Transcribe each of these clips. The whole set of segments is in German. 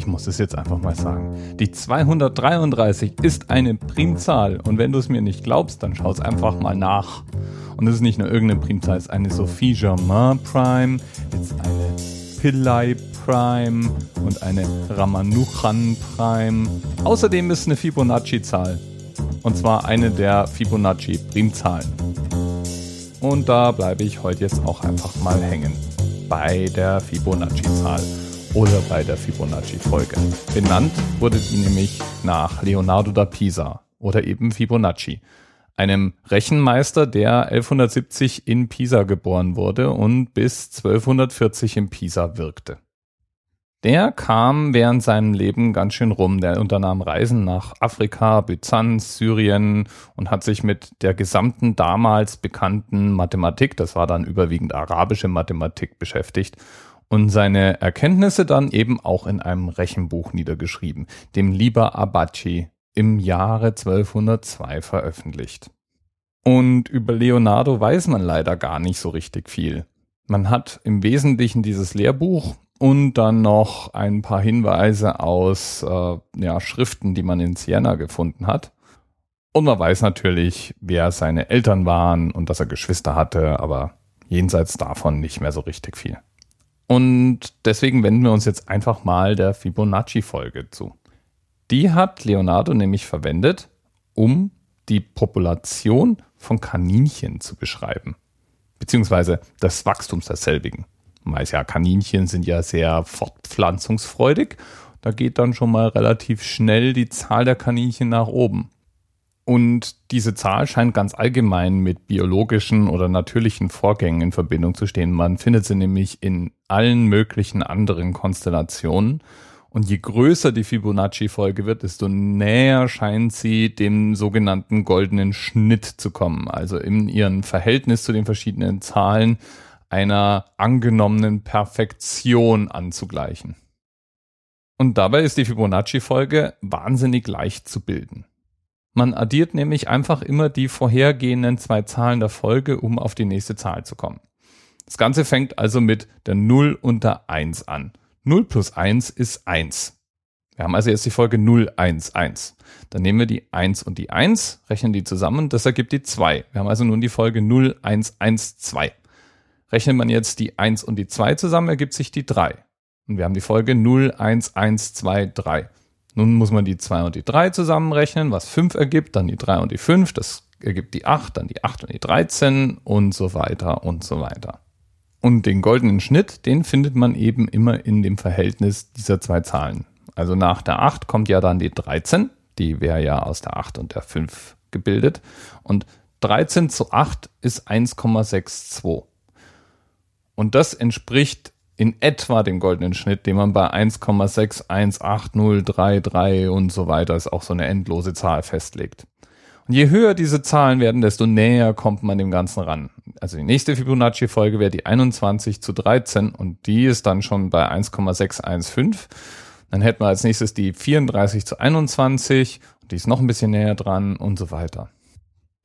ich muss es jetzt einfach mal sagen. Die 233 ist eine Primzahl und wenn du es mir nicht glaubst, dann schau es einfach mal nach. Und es ist nicht nur irgendeine Primzahl, es ist eine Sophie Germain Prime, ist eine Pillai Prime und eine Ramanujan Prime. Außerdem ist es eine Fibonacci-Zahl. Und zwar eine der Fibonacci-Primzahlen. Und da bleibe ich heute jetzt auch einfach mal hängen. Bei der Fibonacci-Zahl oder bei der Fibonacci-Folge. Benannt wurde die nämlich nach Leonardo da Pisa oder eben Fibonacci, einem Rechenmeister, der 1170 in Pisa geboren wurde und bis 1240 in Pisa wirkte. Der kam während seinem Leben ganz schön rum. Der unternahm Reisen nach Afrika, Byzanz, Syrien und hat sich mit der gesamten damals bekannten Mathematik, das war dann überwiegend arabische Mathematik, beschäftigt und seine Erkenntnisse dann eben auch in einem Rechenbuch niedergeschrieben, dem Liber Abaci im Jahre 1202 veröffentlicht. Und über Leonardo weiß man leider gar nicht so richtig viel. Man hat im Wesentlichen dieses Lehrbuch und dann noch ein paar Hinweise aus äh, ja, Schriften, die man in Siena gefunden hat. Und man weiß natürlich, wer seine Eltern waren und dass er Geschwister hatte, aber jenseits davon nicht mehr so richtig viel. Und deswegen wenden wir uns jetzt einfach mal der Fibonacci-Folge zu. Die hat Leonardo nämlich verwendet, um die Population von Kaninchen zu beschreiben, beziehungsweise des Wachstums derselbigen. Man weiß ja, Kaninchen sind ja sehr fortpflanzungsfreudig. Da geht dann schon mal relativ schnell die Zahl der Kaninchen nach oben. Und diese Zahl scheint ganz allgemein mit biologischen oder natürlichen Vorgängen in Verbindung zu stehen. Man findet sie nämlich in allen möglichen anderen Konstellationen. Und je größer die Fibonacci-Folge wird, desto näher scheint sie dem sogenannten goldenen Schnitt zu kommen. Also in ihrem Verhältnis zu den verschiedenen Zahlen einer angenommenen Perfektion anzugleichen. Und dabei ist die Fibonacci-Folge wahnsinnig leicht zu bilden. Man addiert nämlich einfach immer die vorhergehenden zwei Zahlen der Folge, um auf die nächste Zahl zu kommen. Das Ganze fängt also mit der 0 und der 1 an. 0 plus 1 ist 1. Wir haben also jetzt die Folge 0, 1, 1. Dann nehmen wir die 1 und die 1, rechnen die zusammen, das ergibt die 2. Wir haben also nun die Folge 0, 1, 1, 2. Rechnet man jetzt die 1 und die 2 zusammen, ergibt sich die 3. Und wir haben die Folge 0, 1, 1, 2, 3. Nun muss man die 2 und die 3 zusammenrechnen, was 5 ergibt, dann die 3 und die 5, das ergibt die 8, dann die 8 und die 13 und so weiter und so weiter. Und den goldenen Schnitt, den findet man eben immer in dem Verhältnis dieser zwei Zahlen. Also nach der 8 kommt ja dann die 13, die wäre ja aus der 8 und der 5 gebildet. Und 13 zu 8 ist 1,62. Und das entspricht in etwa dem goldenen Schnitt, den man bei 1,6188033 und so weiter, ist auch so eine endlose Zahl festlegt. Und je höher diese Zahlen werden, desto näher kommt man dem Ganzen ran. Also die nächste Fibonacci-Folge wäre die 21 zu 13 und die ist dann schon bei 1,615. Dann hätten wir als nächstes die 34 zu 21 und die ist noch ein bisschen näher dran und so weiter.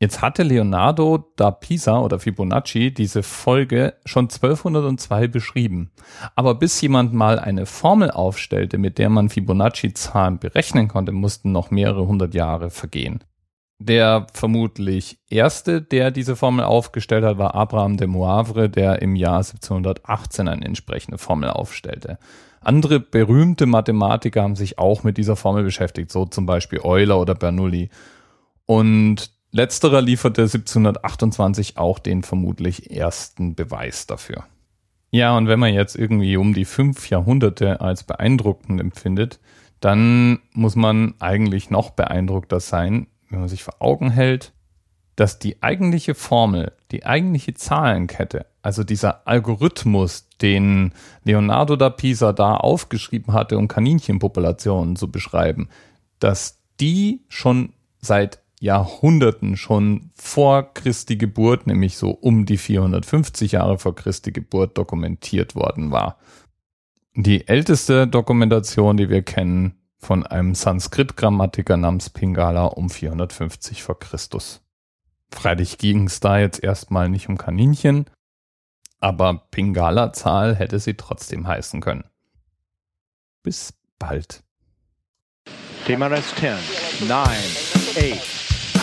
Jetzt hatte Leonardo da Pisa oder Fibonacci diese Folge schon 1202 beschrieben. Aber bis jemand mal eine Formel aufstellte, mit der man Fibonacci-Zahlen berechnen konnte, mussten noch mehrere hundert Jahre vergehen. Der vermutlich erste, der diese Formel aufgestellt hat, war Abraham de Moivre, der im Jahr 1718 eine entsprechende Formel aufstellte. Andere berühmte Mathematiker haben sich auch mit dieser Formel beschäftigt, so zum Beispiel Euler oder Bernoulli. Und Letzterer lieferte 1728 auch den vermutlich ersten Beweis dafür. Ja, und wenn man jetzt irgendwie um die fünf Jahrhunderte als beeindruckend empfindet, dann muss man eigentlich noch beeindruckter sein, wenn man sich vor Augen hält, dass die eigentliche Formel, die eigentliche Zahlenkette, also dieser Algorithmus, den Leonardo da Pisa da aufgeschrieben hatte, um Kaninchenpopulationen zu beschreiben, dass die schon seit Jahrhunderten schon vor Christi Geburt, nämlich so um die 450 Jahre vor Christi Geburt dokumentiert worden war. Die älteste Dokumentation, die wir kennen, von einem Sanskrit-Grammatiker namens Pingala um 450 vor Christus. Freilich ging es da jetzt erstmal nicht um Kaninchen, aber Pingala-Zahl hätte sie trotzdem heißen können. Bis bald. TMRS 10, 9, 8.